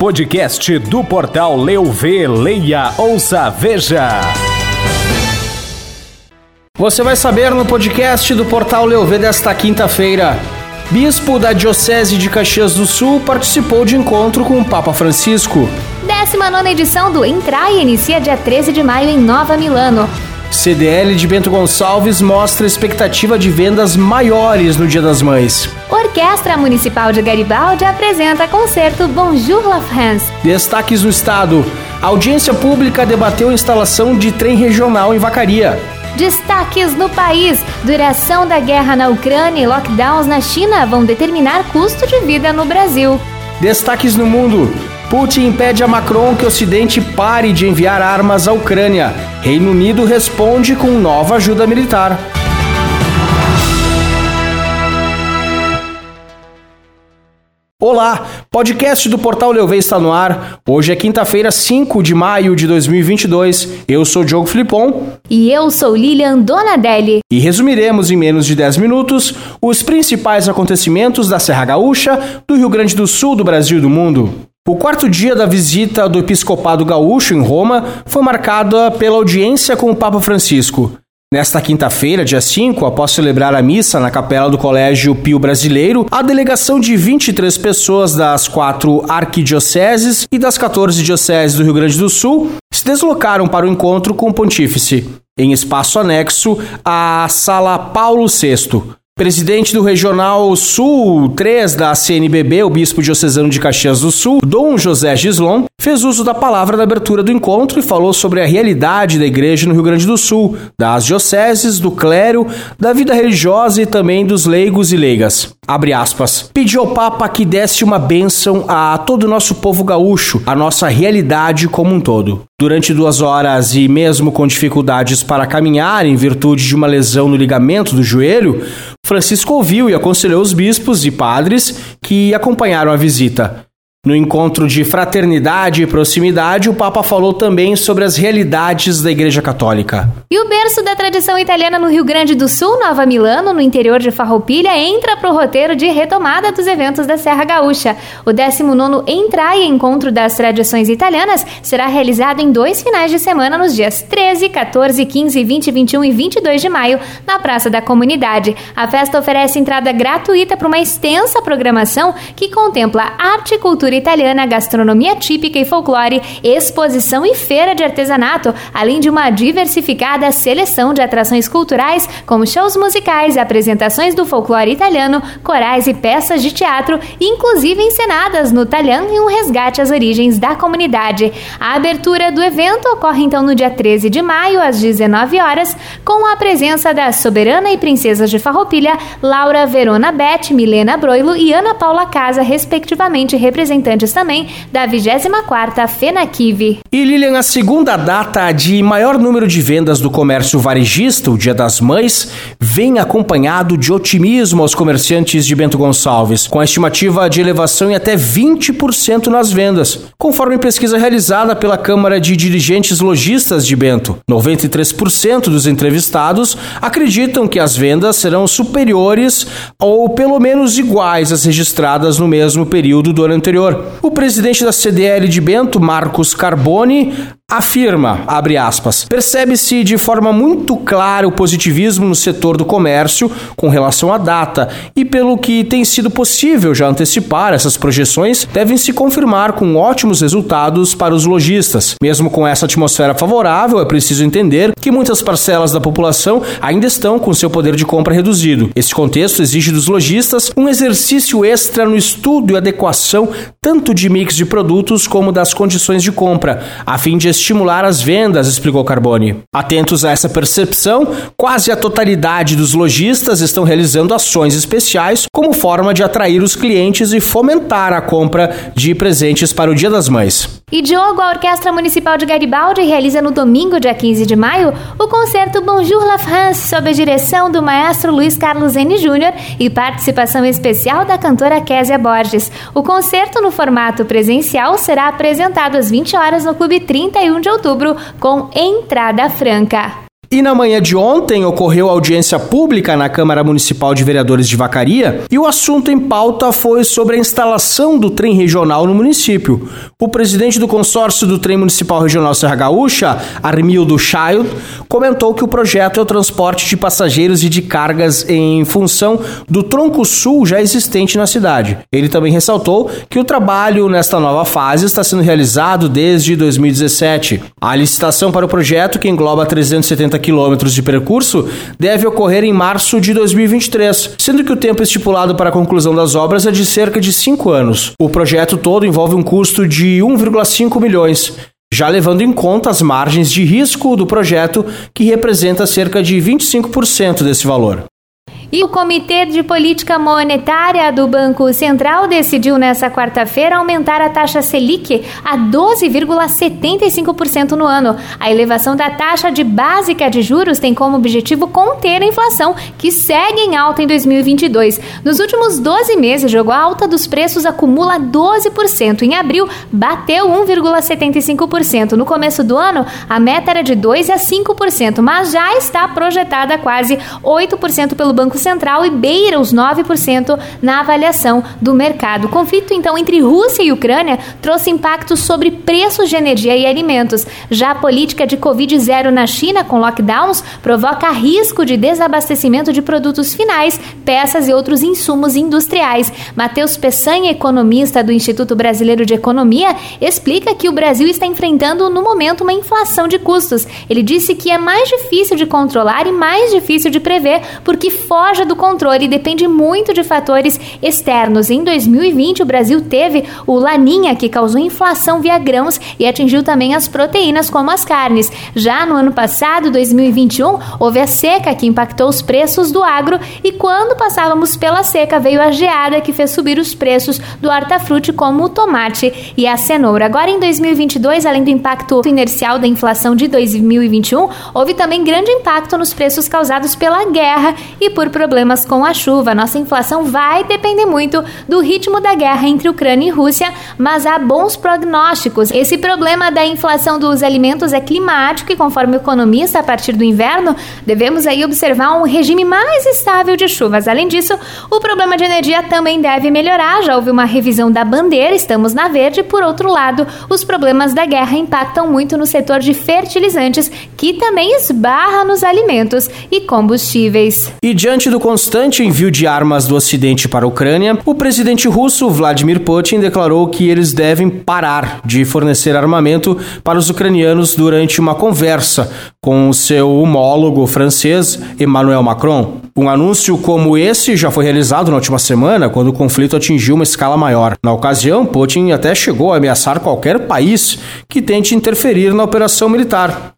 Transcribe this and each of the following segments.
podcast do portal Leu Vê, Leia, Ouça, Veja. Você vai saber no podcast do portal Leu Vê desta quinta-feira. Bispo da Diocese de Caxias do Sul participou de encontro com o Papa Francisco. 19 edição do Entraia inicia dia 13 de maio em Nova Milano. CDL de Bento Gonçalves mostra expectativa de vendas maiores no Dia das Mães. Orquestra Municipal de Garibaldi apresenta concerto Bonjour la France. Destaques no estado. A audiência pública debateu a instalação de trem regional em Vacaria. Destaques no país: duração da guerra na Ucrânia e lockdowns na China vão determinar custo de vida no Brasil. Destaques no mundo: Putin impede a Macron que o Ocidente pare de enviar armas à Ucrânia. Reino Unido responde com nova ajuda militar. Olá, podcast do Portal Leuve está no ar. Hoje é quinta-feira, 5 de maio de 2022. Eu sou Diogo Filipon. E eu sou Lilian Donadelli. E resumiremos em menos de 10 minutos os principais acontecimentos da Serra Gaúcha, do Rio Grande do Sul, do Brasil e do mundo. O quarto dia da visita do Episcopado Gaúcho em Roma foi marcada pela audiência com o Papa Francisco. Nesta quinta-feira, dia 5, após celebrar a missa na capela do Colégio Pio Brasileiro, a delegação de 23 pessoas das quatro arquidioceses e das 14 dioceses do Rio Grande do Sul se deslocaram para o encontro com o pontífice, em espaço anexo à Sala Paulo VI. Presidente do Regional Sul 3 da CNBB, o Bispo Diocesano de Caxias do Sul, Dom José Gislon, fez uso da palavra na abertura do encontro e falou sobre a realidade da igreja no Rio Grande do Sul, das dioceses, do clero, da vida religiosa e também dos leigos e leigas. Abre aspas. Pediu ao Papa que desse uma bênção a todo o nosso povo gaúcho, a nossa realidade como um todo. Durante duas horas e mesmo com dificuldades para caminhar em virtude de uma lesão no ligamento do joelho, Francisco ouviu e aconselhou os bispos e padres que acompanharam a visita. No encontro de fraternidade e proximidade, o Papa falou também sobre as realidades da Igreja Católica. E o berço da tradição italiana no Rio Grande do Sul, Nova Milano, no interior de Farroupilha, entra para o roteiro de retomada dos eventos da Serra Gaúcha. O 19º Entraia Encontro das Tradições Italianas será realizado em dois finais de semana nos dias 13, 14, 15, 20, 21 e 22 de maio, na Praça da Comunidade. A festa oferece entrada gratuita para uma extensa programação que contempla arte e cultura cultura italiana, gastronomia típica e folclore, exposição e feira de artesanato, além de uma diversificada seleção de atrações culturais, como shows musicais, apresentações do folclore italiano, corais e peças de teatro, inclusive encenadas no talhão e um resgate às origens da comunidade. A abertura do evento ocorre então no dia 13 de maio, às 19 horas, com a presença da soberana e princesas de Farroupilha, Laura Verona Beth, Milena Broilo e Ana Paula Casa, respectivamente representantes representantes também da 24ª FENACIV. E Lilian, a segunda data de maior número de vendas do comércio varejista, o Dia das Mães, vem acompanhado de otimismo aos comerciantes de Bento Gonçalves, com a estimativa de elevação em até 20% nas vendas, conforme pesquisa realizada pela Câmara de Dirigentes Logistas de Bento. 93% dos entrevistados acreditam que as vendas serão superiores ou pelo menos iguais às registradas no mesmo período do ano anterior o presidente da CDL de Bento, Marcos Carboni, afirma, abre aspas, percebe-se de forma muito clara o positivismo no setor do comércio com relação à data e pelo que tem sido possível já antecipar essas projeções devem se confirmar com ótimos resultados para os lojistas. Mesmo com essa atmosfera favorável, é preciso entender que muitas parcelas da população ainda estão com seu poder de compra reduzido. Esse contexto exige dos lojistas um exercício extra no estudo e adequação tanto de mix de produtos como das condições de compra, a fim de estimular as vendas, explicou Carboni. Atentos a essa percepção, quase a totalidade dos lojistas estão realizando ações especiais como forma de atrair os clientes e fomentar a compra de presentes para o Dia das Mães. E Diogo, a Orquestra Municipal de Garibaldi realiza no domingo, dia 15 de maio, o concerto Bonjour la France, sob a direção do maestro Luiz Carlos N. Júnior e participação especial da cantora Késia Borges. O concerto, no formato presencial, será apresentado às 20 horas no Clube 31 de outubro, com entrada franca. E na manhã de ontem ocorreu audiência pública na Câmara Municipal de Vereadores de Vacaria e o assunto em pauta foi sobre a instalação do trem regional no município. O presidente do consórcio do trem municipal regional Serra Gaúcha, Armildo Child, comentou que o projeto é o transporte de passageiros e de cargas em função do tronco sul já existente na cidade. Ele também ressaltou que o trabalho nesta nova fase está sendo realizado desde 2017. A licitação para o projeto, que engloba 370 quilômetros de percurso, deve ocorrer em março de 2023, sendo que o tempo estipulado para a conclusão das obras é de cerca de cinco anos. O projeto todo envolve um custo de 1,5 milhões já levando em conta as margens de risco do projeto, que representa cerca de 25% desse valor. E o Comitê de Política Monetária do Banco Central decidiu nesta quarta-feira aumentar a taxa Selic a 12,75% no ano. A elevação da taxa de básica de juros tem como objetivo conter a inflação, que segue em alta em 2022. Nos últimos 12 meses, a alta dos preços acumula 12%. Em abril, bateu 1,75%. No começo do ano, a meta era de 2 a 5%, mas já está projetada quase 8% pelo Banco Central e beira os 9% na avaliação do mercado. O conflito, então, entre Rússia e Ucrânia trouxe impactos sobre preços de energia e alimentos. Já a política de Covid-0 na China, com lockdowns, provoca risco de desabastecimento de produtos finais, peças e outros insumos industriais. Matheus Peçanha, economista do Instituto Brasileiro de Economia, explica que o Brasil está enfrentando, no momento, uma inflação de custos. Ele disse que é mais difícil de controlar e mais difícil de prever, porque fora foge do controle e depende muito de fatores externos. Em 2020, o Brasil teve o Laninha, que causou inflação via grãos e atingiu também as proteínas, como as carnes. Já no ano passado, 2021, houve a seca que impactou os preços do agro e quando passávamos pela seca, veio a geada que fez subir os preços do hortafruti, como o tomate e a cenoura. Agora, em 2022, além do impacto inercial da inflação de 2021, houve também grande impacto nos preços causados pela guerra e por problemas com a chuva. Nossa inflação vai depender muito do ritmo da guerra entre Ucrânia e Rússia, mas há bons prognósticos. Esse problema da inflação dos alimentos é climático e, conforme o economista, a partir do inverno, devemos aí observar um regime mais estável de chuvas. Além disso, o problema de energia também deve melhorar. Já houve uma revisão da bandeira, estamos na verde. Por outro lado, os problemas da guerra impactam muito no setor de fertilizantes, que também esbarra nos alimentos e combustíveis. E diante do constante envio de armas do Ocidente para a Ucrânia, o presidente russo Vladimir Putin declarou que eles devem parar de fornecer armamento para os ucranianos durante uma conversa com seu homólogo francês Emmanuel Macron. Um anúncio como esse já foi realizado na última semana, quando o conflito atingiu uma escala maior. Na ocasião, Putin até chegou a ameaçar qualquer país que tente interferir na operação militar.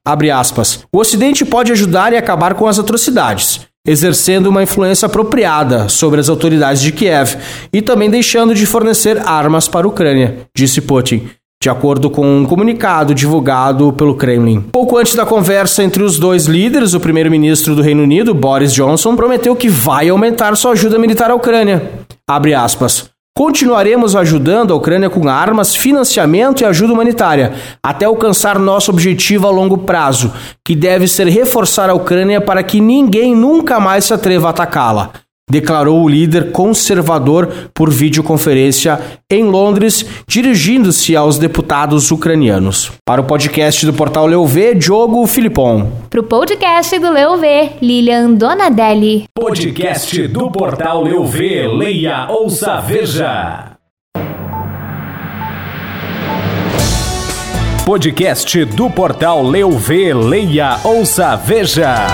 O Ocidente pode ajudar e acabar com as atrocidades exercendo uma influência apropriada sobre as autoridades de Kiev e também deixando de fornecer armas para a Ucrânia, disse Putin. De acordo com um comunicado divulgado pelo Kremlin. Pouco antes da conversa entre os dois líderes, o primeiro-ministro do Reino Unido, Boris Johnson, prometeu que vai aumentar sua ajuda militar à Ucrânia. Abre aspas. Continuaremos ajudando a Ucrânia com armas, financiamento e ajuda humanitária, até alcançar nosso objetivo a longo prazo, que deve ser reforçar a Ucrânia para que ninguém nunca mais se atreva a atacá-la declarou o líder conservador por videoconferência em Londres, dirigindo-se aos deputados ucranianos. Para o podcast do portal Leuv, Diogo Filipon. Para o podcast do Leuv, Lilian Donadelli. Podcast do portal Leuv, leia, ouça, veja. Podcast do portal Leuv, leia, ouça, veja.